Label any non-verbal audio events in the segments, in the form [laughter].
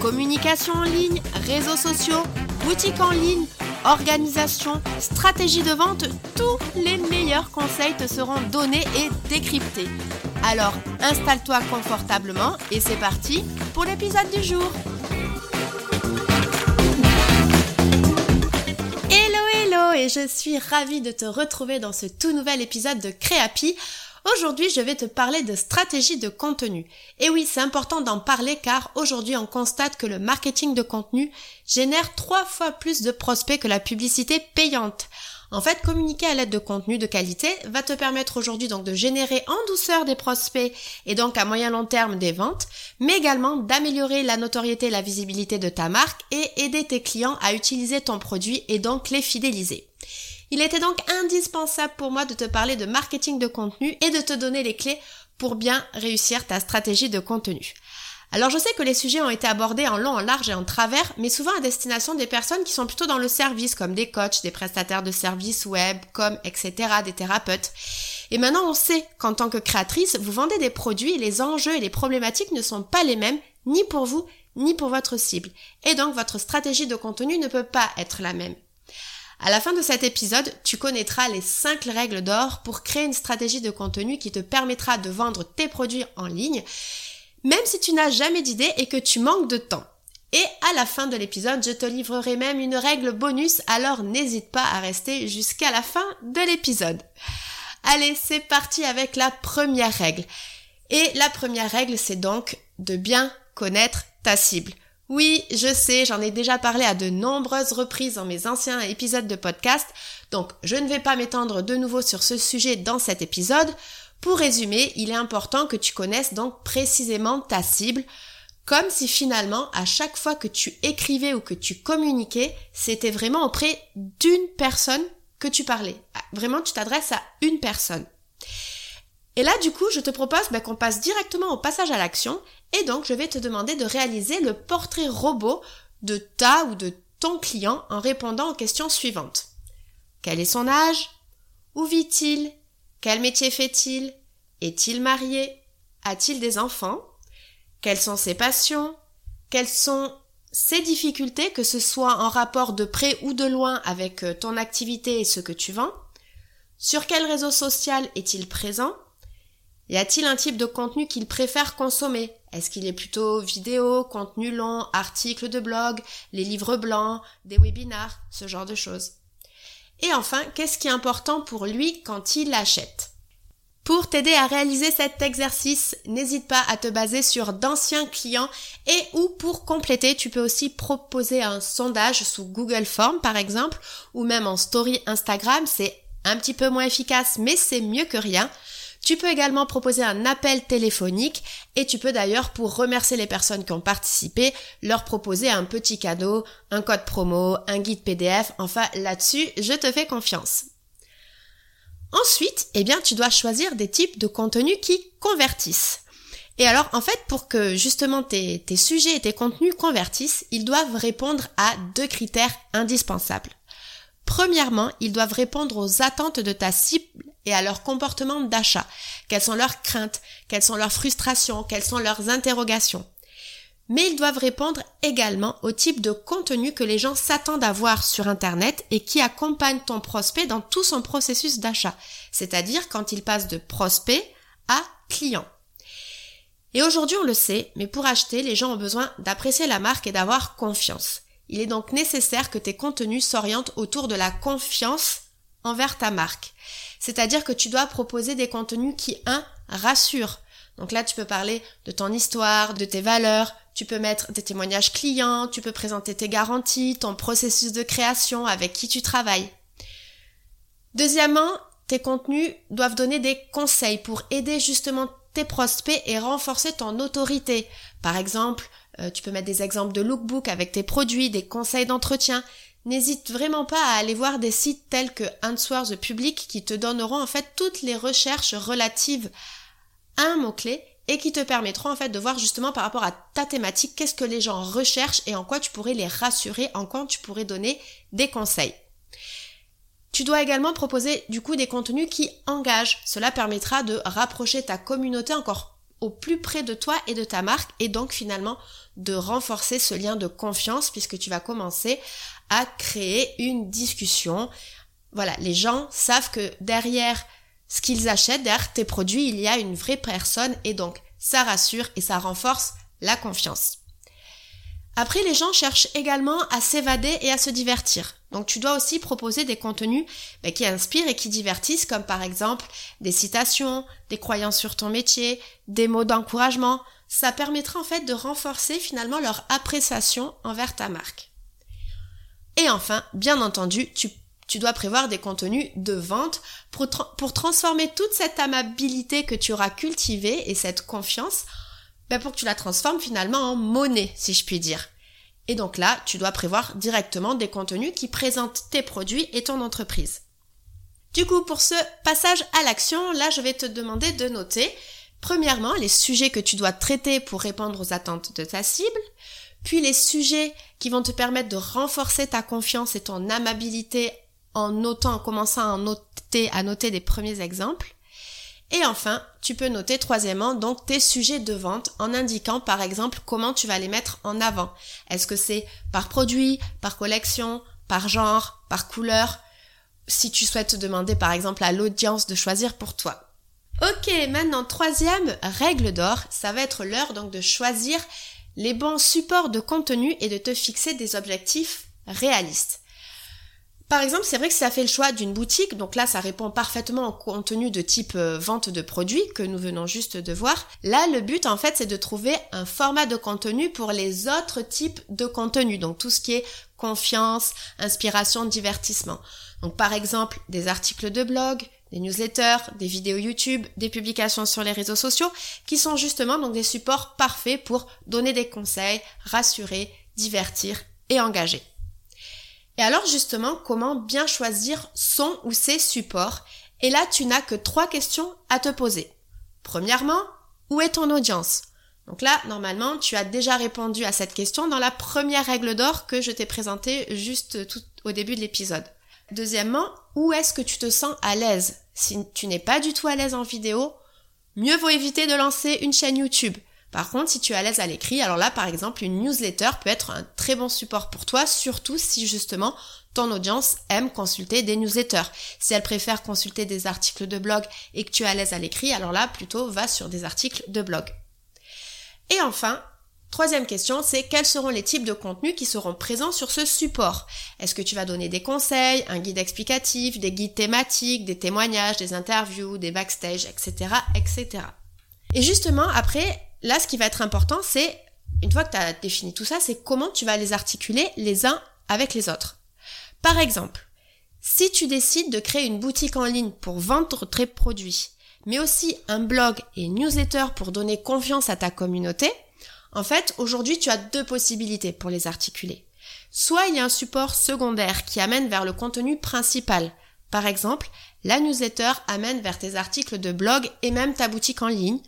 Communication en ligne, réseaux sociaux, boutique en ligne, organisation, stratégie de vente, tous les meilleurs conseils te seront donnés et décryptés. Alors installe-toi confortablement et c'est parti pour l'épisode du jour. Hello hello et je suis ravie de te retrouver dans ce tout nouvel épisode de Créapi. Aujourd'hui, je vais te parler de stratégie de contenu. Et oui, c'est important d'en parler car aujourd'hui, on constate que le marketing de contenu génère trois fois plus de prospects que la publicité payante. En fait, communiquer à l'aide de contenu de qualité va te permettre aujourd'hui donc de générer en douceur des prospects et donc à moyen long terme des ventes, mais également d'améliorer la notoriété et la visibilité de ta marque et aider tes clients à utiliser ton produit et donc les fidéliser. Il était donc indispensable pour moi de te parler de marketing de contenu et de te donner les clés pour bien réussir ta stratégie de contenu. Alors je sais que les sujets ont été abordés en long, en large et en travers, mais souvent à destination des personnes qui sont plutôt dans le service, comme des coachs, des prestataires de services web, comme etc., des thérapeutes. Et maintenant on sait qu'en tant que créatrice, vous vendez des produits et les enjeux et les problématiques ne sont pas les mêmes, ni pour vous, ni pour votre cible. Et donc votre stratégie de contenu ne peut pas être la même. À la fin de cet épisode, tu connaîtras les 5 règles d'or pour créer une stratégie de contenu qui te permettra de vendre tes produits en ligne, même si tu n'as jamais d'idée et que tu manques de temps. Et à la fin de l'épisode, je te livrerai même une règle bonus, alors n'hésite pas à rester jusqu'à la fin de l'épisode. Allez, c'est parti avec la première règle. Et la première règle, c'est donc de bien connaître ta cible. Oui, je sais, j'en ai déjà parlé à de nombreuses reprises dans mes anciens épisodes de podcast, donc je ne vais pas m'étendre de nouveau sur ce sujet dans cet épisode. Pour résumer, il est important que tu connaisses donc précisément ta cible, comme si finalement à chaque fois que tu écrivais ou que tu communiquais, c'était vraiment auprès d'une personne que tu parlais. Ah, vraiment, tu t'adresses à une personne. Et là, du coup, je te propose ben, qu'on passe directement au passage à l'action et donc, je vais te demander de réaliser le portrait robot de ta ou de ton client en répondant aux questions suivantes. Quel est son âge? Où vit-il? Quel métier fait-il? Est-il marié? A-t-il des enfants? Quelles sont ses passions? Quelles sont ses difficultés, que ce soit en rapport de près ou de loin avec euh, ton activité et ce que tu vends? Sur quel réseau social est-il présent? Y a-t-il un type de contenu qu'il préfère consommer? Est-ce qu'il est plutôt vidéo, contenu long, articles de blog, les livres blancs, des webinars, ce genre de choses? Et enfin, qu'est-ce qui est important pour lui quand il achète pour t'aider à réaliser cet exercice, n'hésite pas à te baser sur d'anciens clients et ou pour compléter, tu peux aussi proposer un sondage sous Google Form par exemple ou même en story Instagram, c'est un petit peu moins efficace mais c'est mieux que rien. Tu peux également proposer un appel téléphonique et tu peux d'ailleurs, pour remercier les personnes qui ont participé, leur proposer un petit cadeau, un code promo, un guide PDF. Enfin, là-dessus, je te fais confiance. Ensuite, eh bien, tu dois choisir des types de contenus qui convertissent. Et alors, en fait, pour que justement tes, tes sujets et tes contenus convertissent, ils doivent répondre à deux critères indispensables. Premièrement, ils doivent répondre aux attentes de ta cible et à leur comportement d'achat. Quelles sont leurs craintes, quelles sont leurs frustrations, quelles sont leurs interrogations. Mais ils doivent répondre également au type de contenu que les gens s'attendent à voir sur Internet et qui accompagne ton prospect dans tout son processus d'achat, c'est-à-dire quand il passe de prospect à client. Et aujourd'hui on le sait, mais pour acheter, les gens ont besoin d'apprécier la marque et d'avoir confiance. Il est donc nécessaire que tes contenus s'orientent autour de la confiance envers ta marque. C'est-à-dire que tu dois proposer des contenus qui, un, rassurent. Donc là, tu peux parler de ton histoire, de tes valeurs, tu peux mettre des témoignages clients, tu peux présenter tes garanties, ton processus de création, avec qui tu travailles. Deuxièmement, tes contenus doivent donner des conseils pour aider justement tes prospects et renforcer ton autorité. Par exemple, Euh, tu peux mettre des exemples de lookbook avec tes produits, des conseils d'entretien. N'hésite vraiment pas à aller voir des sites tels que Answer the Public qui te donneront en fait toutes les recherches relatives à un mot-clé et qui te permettront en fait de voir justement par rapport à ta thématique qu'est-ce que les gens recherchent et en quoi tu pourrais les rassurer, en quoi tu pourrais donner des conseils. Tu dois également proposer du coup des contenus qui engagent. Cela permettra de rapprocher ta communauté encore au plus près de toi et de ta marque et donc finalement de renforcer ce lien de confiance puisque tu vas commencer à créer une discussion. Voilà, les gens savent que derrière ce qu'ils achètent, derrière tes produits, il y a une vraie personne et donc ça rassure et ça renforce la confiance. Après, les gens cherchent également à s'évader et à se divertir. Donc tu dois aussi proposer des contenus ben, qui inspirent et qui divertissent, comme par exemple des citations, des croyances sur ton métier, des mots d'encouragement. Ça permettra en fait de renforcer finalement leur appréciation envers ta marque. Et enfin, bien entendu, tu, dois prévoir des contenus de vente pour, pour, transformer toute cette amabilité que tu auras cultivée et cette confiance, ben pour que tu la transformes finalement en monnaie, si je puis dire. Et donc là, tu dois prévoir directement des contenus qui présentent tes produits et ton entreprise. Du coup, pour ce passage à l'action, là, je vais te demander de noter, premièrement, les sujets que tu dois traiter pour répondre aux attentes de ta cible, puis les sujets qui vont te permettre de renforcer ta confiance et ton amabilité en notant, en commençant à noter, à noter des premiers exemples. Et enfin, tu peux noter troisièmement donc tes sujets de vente en indiquant par exemple comment tu vas les mettre en avant. Est-ce que c'est par produit, par collection, par genre, par couleur? Si tu souhaites demander par exemple à l'audience de choisir pour toi. Ok, maintenant troisième règle d'or, ça va être l'heure donc de choisir les bons supports de contenu et de te fixer des objectifs réalistes. Par exemple, c'est vrai que si ça fait le choix d'une boutique, donc là ça répond parfaitement au contenu de type euh, vente de produits que nous venons juste de voir. Là, le but en fait c'est de trouver un format de contenu pour les autres types de contenu, donc tout ce qui est confiance, inspiration, divertissement. Donc par exemple des articles de blog, des newsletters, des vidéos YouTube, des publications sur les réseaux sociaux, qui sont justement donc des supports parfaits pour donner des conseils, rassurer, divertir et engager. Et alors justement, comment bien choisir son ou ses supports? Et là, tu n'as que trois questions à te poser. Premièrement, où est ton audience? Donc là, normalement, tu as déjà répondu à cette question dans la première règle d'or que je t'ai présentée juste tout au début de l'épisode. Deuxièmement, où est-ce que tu te sens à l'aise? Si tu n'es pas du tout à l'aise en vidéo, mieux vaut éviter de lancer une chaîne YouTube. Par contre, si tu es à l'aise à l'écrit, alors là, par exemple, une newsletter peut être un très bon support pour toi, surtout si justement ton audience aime consulter des newsletters. Si elle préfère consulter des articles de blog et que tu es à l'aise à l'écrit, alors là, plutôt va sur des articles de blog. Et enfin, Troisième question, c'est quels seront les types de contenus qui seront présents sur ce support? Est-ce que tu vas donner des conseils, un guide explicatif, des guides thématiques, des témoignages, des interviews, des backstage, etc., etc. Et justement, après, là, ce qui va être important, c'est, une fois que tu as défini tout ça, c'est comment tu vas les articuler les uns avec les autres. Par exemple, si tu décides de créer une boutique en ligne pour vendre tes produits, mais aussi un blog et newsletter pour donner confiance à ta communauté, en fait, aujourd'hui, tu as deux possibilités pour les articuler. Soit il y a un support secondaire qui amène vers le contenu principal. Par exemple, la newsletter amène vers tes articles de blog et même ta boutique en ligne,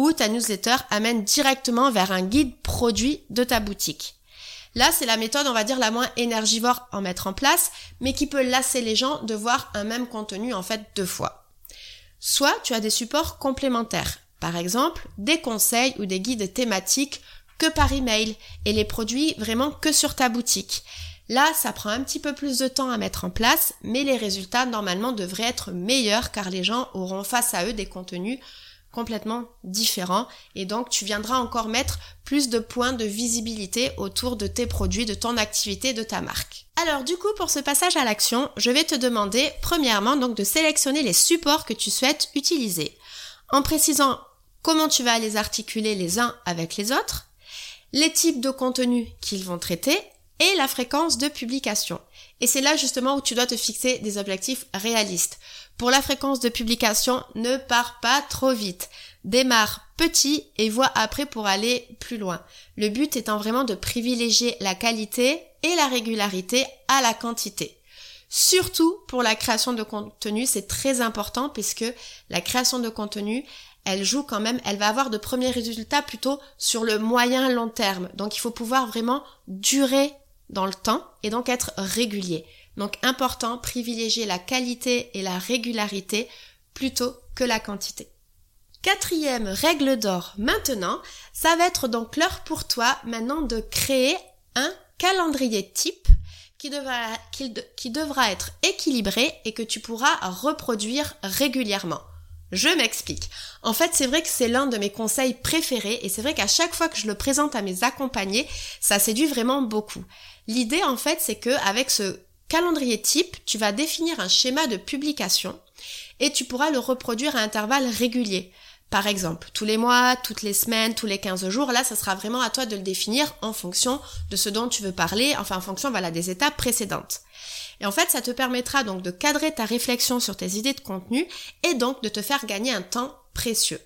ou ta newsletter amène directement vers un guide produit de ta boutique. Là, c'est la méthode, on va dire, la moins énergivore à mettre en place, mais qui peut lasser les gens de voir un même contenu en fait deux fois. Soit tu as des supports complémentaires. Par exemple, des conseils ou des guides thématiques que par email et les produits vraiment que sur ta boutique. Là, ça prend un petit peu plus de temps à mettre en place, mais les résultats normalement devraient être meilleurs car les gens auront face à eux des contenus complètement différents et donc tu viendras encore mettre plus de points de visibilité autour de tes produits, de ton activité, de ta marque. Alors du coup pour ce passage à l'action, je vais te demander premièrement donc de sélectionner les supports que tu souhaites utiliser en précisant comment tu vas les articuler les uns avec les autres, les types de contenus qu'ils vont traiter et la fréquence de publication. Et c'est là justement où tu dois te fixer des objectifs réalistes. Pour la fréquence de publication, ne pars pas trop vite. Démarre petit et vois après pour aller plus loin. Le but étant vraiment de privilégier la qualité et la régularité à la quantité. Surtout pour la création de contenu, c'est très important puisque la création de contenu, elle joue quand même, elle va avoir de premiers résultats plutôt sur le moyen long terme. Donc il faut pouvoir vraiment durer dans le temps et donc être régulier. Donc important, privilégier la qualité et la régularité plutôt que la quantité. Quatrième règle d'or maintenant, ça va être donc l'heure pour toi maintenant de créer un calendrier type qui devra, qui, devra être équilibré et que tu pourras reproduire régulièrement. Je m'explique. En fait, c'est vrai que c'est l'un de mes conseils préférés et c'est vrai qu'à chaque fois que je le présente à mes accompagnés, ça séduit vraiment beaucoup. L'idée, en fait, c'est que avec ce calendrier type, tu vas définir un schéma de publication et tu pourras le reproduire à intervalles réguliers. Par exemple, tous les mois, toutes les semaines, tous les 15 jours, là, ça sera vraiment à toi de le définir en fonction de ce dont tu veux parler, enfin en fonction, voilà, des étapes précédentes. Et en fait, ça te permettra donc de cadrer ta réflexion sur tes idées de contenu et donc de te faire gagner un temps précieux.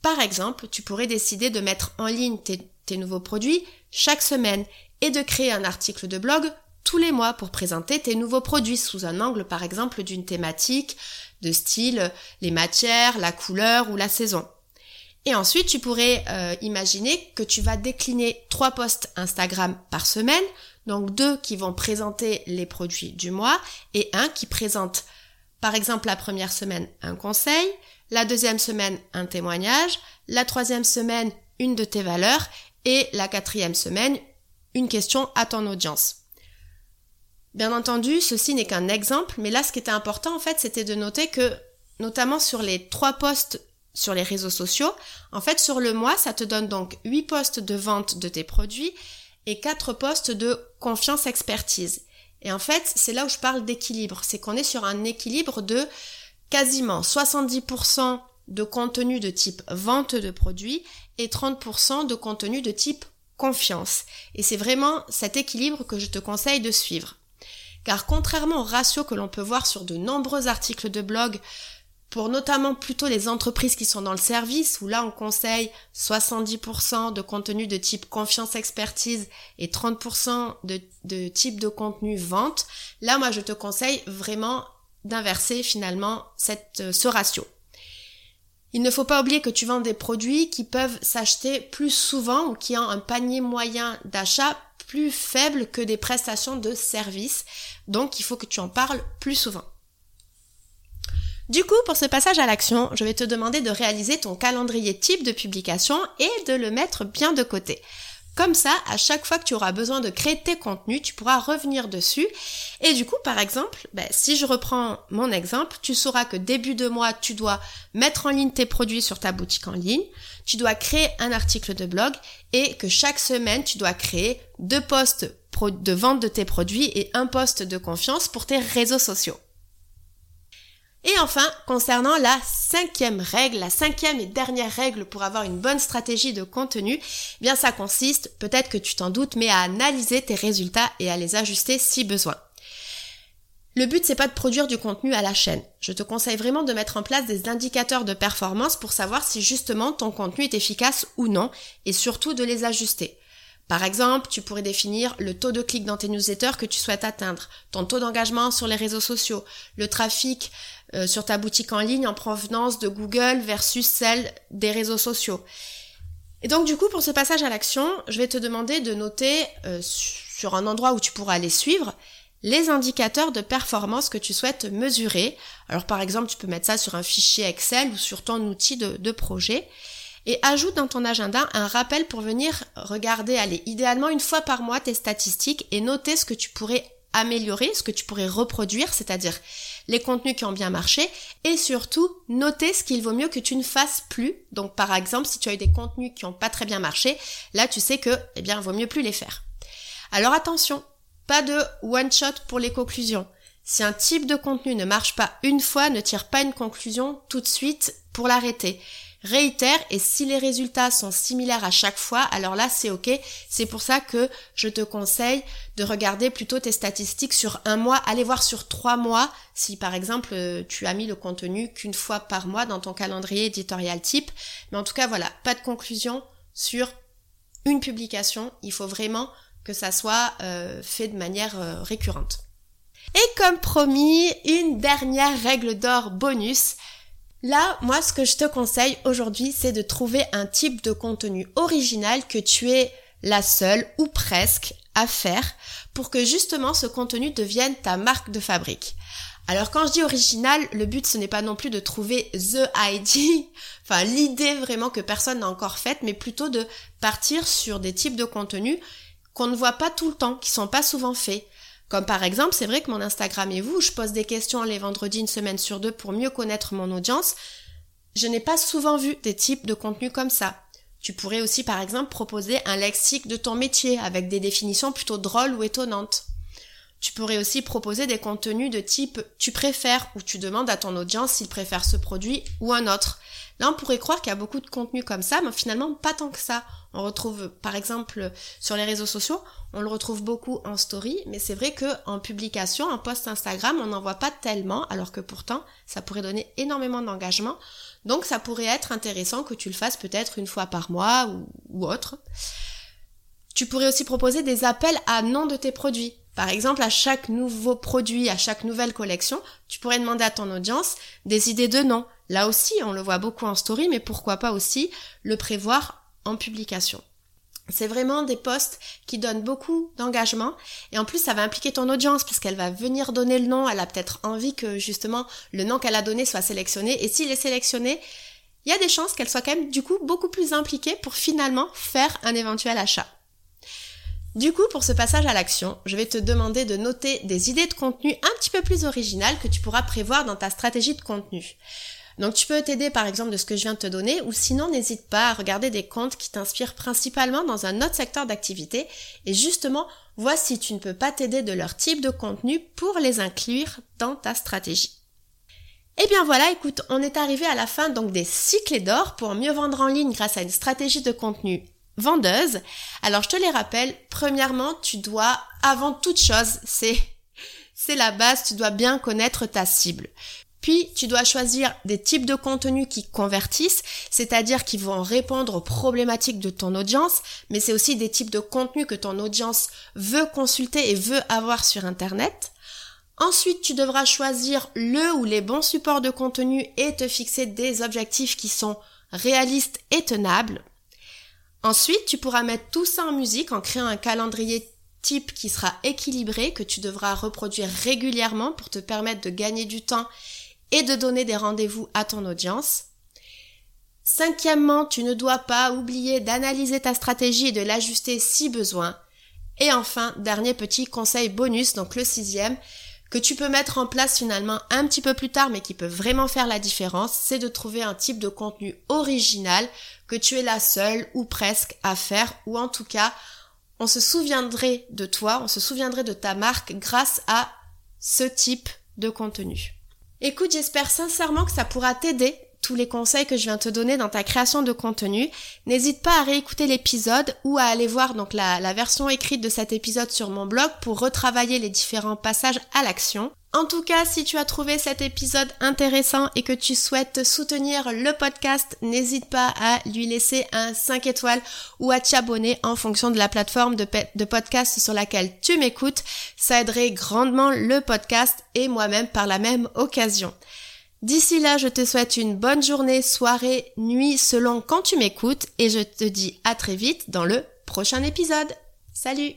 Par exemple, tu pourrais décider de mettre en ligne tes, tes nouveaux produits chaque semaine et de créer un article de blog tous les mois pour présenter tes nouveaux produits sous un angle par exemple d'une thématique, de style les matières, la couleur ou la saison. Et ensuite, tu pourrais euh, imaginer que tu vas décliner trois posts Instagram par semaine, donc deux qui vont présenter les produits du mois et un qui présente par exemple la première semaine un conseil, la deuxième semaine un témoignage, la troisième semaine une de tes valeurs et la quatrième semaine une question à ton audience. Bien entendu, ceci n'est qu'un exemple, mais là, ce qui était important, en fait, c'était de noter que, notamment sur les trois postes sur les réseaux sociaux, en fait, sur le mois, ça te donne donc 8 postes de vente de tes produits et 4 postes de confiance expertise. Et en fait, c'est là où je parle d'équilibre. C'est qu'on est sur un équilibre de quasiment 70% de contenu de type vente de produits et 30% de contenu de type confiance. Et c'est vraiment cet équilibre que je te conseille de suivre. Car contrairement au ratio que l'on peut voir sur de nombreux articles de blog, pour notamment plutôt les entreprises qui sont dans le service, où là on conseille 70% de contenu de type confiance expertise et 30% de, type de contenu vente, là moi je te conseille vraiment d'inverser finalement euh, ce ratio. Il ne faut pas oublier que tu vends des produits qui peuvent s'acheter plus souvent ou qui ont un panier moyen d'achat plus faible que des prestations de service. Donc il faut que tu en parles plus souvent. Du coup, pour ce passage à l'action, je vais te demander de réaliser ton calendrier type de publication et de le mettre bien de côté. Comme ça, à chaque fois que tu auras besoin de créer tes contenus, tu pourras revenir dessus. Et du coup, par exemple, ben, si je reprends mon exemple, tu sauras que début de mois, tu dois mettre en ligne tes produits sur ta boutique en ligne, tu dois créer un article de blog et que chaque semaine, tu dois créer deux posts de vente de tes produits et un post de confiance pour tes réseaux sociaux. Et enfin, concernant la cinquième règle, la cinquième et dernière règle pour avoir une bonne stratégie de contenu, eh bien ça consiste, peut-être que tu t'en doutes, mais à analyser tes résultats et à les ajuster si besoin. Le but c'est pas de produire du contenu à la chaîne. Je te conseille vraiment de mettre en place des indicateurs de performance pour savoir si justement ton contenu est efficace ou non et surtout de les ajuster. Par exemple, tu pourrais définir le taux de clic dans tes newsletters que tu souhaites atteindre, ton taux d'engagement sur les réseaux sociaux, le trafic euh, sur ta boutique en ligne en provenance de Google versus celle des réseaux sociaux. Et donc du coup, pour ce passage à l'action, je vais te demander de noter euh, sur un endroit où tu pourras les suivre les indicateurs de performance que tu souhaites mesurer. Alors par exemple, tu peux mettre ça sur un fichier Excel ou sur ton outil de, de projet et ajoute dans ton agenda un rappel pour venir regarder, aller idéalement une fois par mois tes statistiques et noter ce que tu pourrais améliorer, ce que tu pourrais reproduire, c'est-à-dire les contenus qui ont bien marché et surtout noter ce qu'il vaut mieux que tu ne fasses plus. Donc par exemple, si tu as eu des contenus qui n'ont pas très bien marché, là tu sais que eh bien, il vaut mieux plus les faire. Alors attention, pas de one shot pour les conclusions. Si un type de contenu ne marche pas une fois, ne tire pas une conclusion tout de suite pour l'arrêter. Réitère et si les résultats sont similaires à chaque fois, alors là c'est ok. C'est pour ça que je te conseille de regarder plutôt tes statistiques sur un mois, aller voir sur trois mois si par exemple euh, tu as mis le contenu qu'une fois par mois dans ton calendrier éditorial type. Mais en tout cas voilà, pas de conclusion sur une publication. Il faut vraiment que ça soit euh, fait de manière euh, récurrente. Et comme promis, une dernière règle d'or bonus. Là, moi, ce que je te conseille aujourd'hui, c'est de trouver un type de contenu original que tu es la seule ou presque à faire pour que justement ce contenu devienne ta marque de fabrique. Alors quand je dis original, le but ce n'est pas non plus de trouver the ID, [laughs] enfin l'idée vraiment que personne n'a encore faite, mais plutôt de partir sur des types de contenus qu'on ne voit pas tout le temps, qui sont pas souvent faits. Comme par exemple, c'est vrai que mon Instagram et vous, je pose des questions les vendredis une semaine sur deux pour mieux connaître mon audience. Je n'ai pas souvent vu des types de contenus comme ça. Tu pourrais aussi par exemple proposer un lexique de ton métier avec des définitions plutôt drôles ou étonnantes. Tu pourrais aussi proposer des contenus de type tu préfères ou tu demandes à ton audience s'il préfère ce produit ou un autre. Là, on pourrait croire qu'il y a beaucoup de contenus comme ça, mais finalement pas tant que ça. On retrouve, par exemple, sur les réseaux sociaux, on le retrouve beaucoup en story, mais c'est vrai que en publication, en post Instagram, on n'en voit pas tellement, alors que pourtant, ça pourrait donner énormément d'engagement. Donc, ça pourrait être intéressant que tu le fasses peut-être une fois par mois ou, ou autre. Tu pourrais aussi proposer des appels à nom de tes produits. Par exemple, à chaque nouveau produit, à chaque nouvelle collection, tu pourrais demander à ton audience des idées de noms. Là aussi, on le voit beaucoup en story, mais pourquoi pas aussi le prévoir en publication. C'est vraiment des posts qui donnent beaucoup d'engagement et en plus ça va impliquer ton audience puisqu'elle va venir donner le nom, elle a peut-être envie que justement le nom qu'elle a donné soit sélectionné et s'il est sélectionné, il y a des chances qu'elle soit quand même du coup beaucoup plus impliquée pour finalement faire un éventuel achat. Du coup, pour ce passage à l'action, je vais te demander de noter des idées de contenu un petit peu plus originales que tu pourras prévoir dans ta stratégie de contenu. Donc tu peux t'aider par exemple de ce que je viens de te donner ou sinon n'hésite pas à regarder des comptes qui t'inspirent principalement dans un autre secteur d'activité et justement vois si tu ne peux pas t'aider de leur type de contenu pour les inclure dans ta stratégie. Eh bien voilà, écoute, on est arrivé à la fin donc des cycles d'or pour mieux vendre en ligne grâce à une stratégie de contenu vendeuse. Alors je te les rappelle, premièrement, tu dois, avant toute chose, c'est, c'est la base, tu dois bien connaître ta cible. Puis, tu dois choisir des types de contenus qui convertissent, c'est-à-dire qui vont répondre aux problématiques de ton audience, mais c'est aussi des types de contenus que ton audience veut consulter et veut avoir sur Internet. Ensuite, tu devras choisir le ou les bons supports de contenu et te fixer des objectifs qui sont réalistes et tenables. Ensuite, tu pourras mettre tout ça en musique en créant un calendrier type qui sera équilibré, que tu devras reproduire régulièrement pour te permettre de gagner du temps et de donner des rendez-vous à ton audience. Cinquièmement, tu ne dois pas oublier d'analyser ta stratégie et de l'ajuster si besoin. Et enfin, dernier petit conseil bonus, donc le sixième, que tu peux mettre en place finalement un petit peu plus tard mais qui peut vraiment faire la différence, c'est de trouver un type de contenu original que tu es la seule ou presque à faire ou en tout cas on se souviendrait de toi, on se souviendrait de ta marque grâce à ce type de contenu. Écoute, j'espère sincèrement que ça pourra t'aider tous les conseils que je viens te donner dans ta création de contenu. N'hésite pas à réécouter l'épisode ou à aller voir donc la, version écrite de cet épisode sur mon blog pour retravailler les différents passages à l'action. En tout cas, si tu as trouvé cet épisode intéressant et que tu souhaites soutenir le podcast, n'hésite pas à lui laisser un 5 étoiles ou à t'abonner en fonction de la plateforme de, de podcast sur laquelle tu m'écoutes. Ça aiderait grandement le podcast et moi-même par la même occasion. D'ici là, je te souhaite une bonne journée, soirée, nuit, selon quand tu m'écoutes, et je te dis à très vite dans le prochain épisode. Salut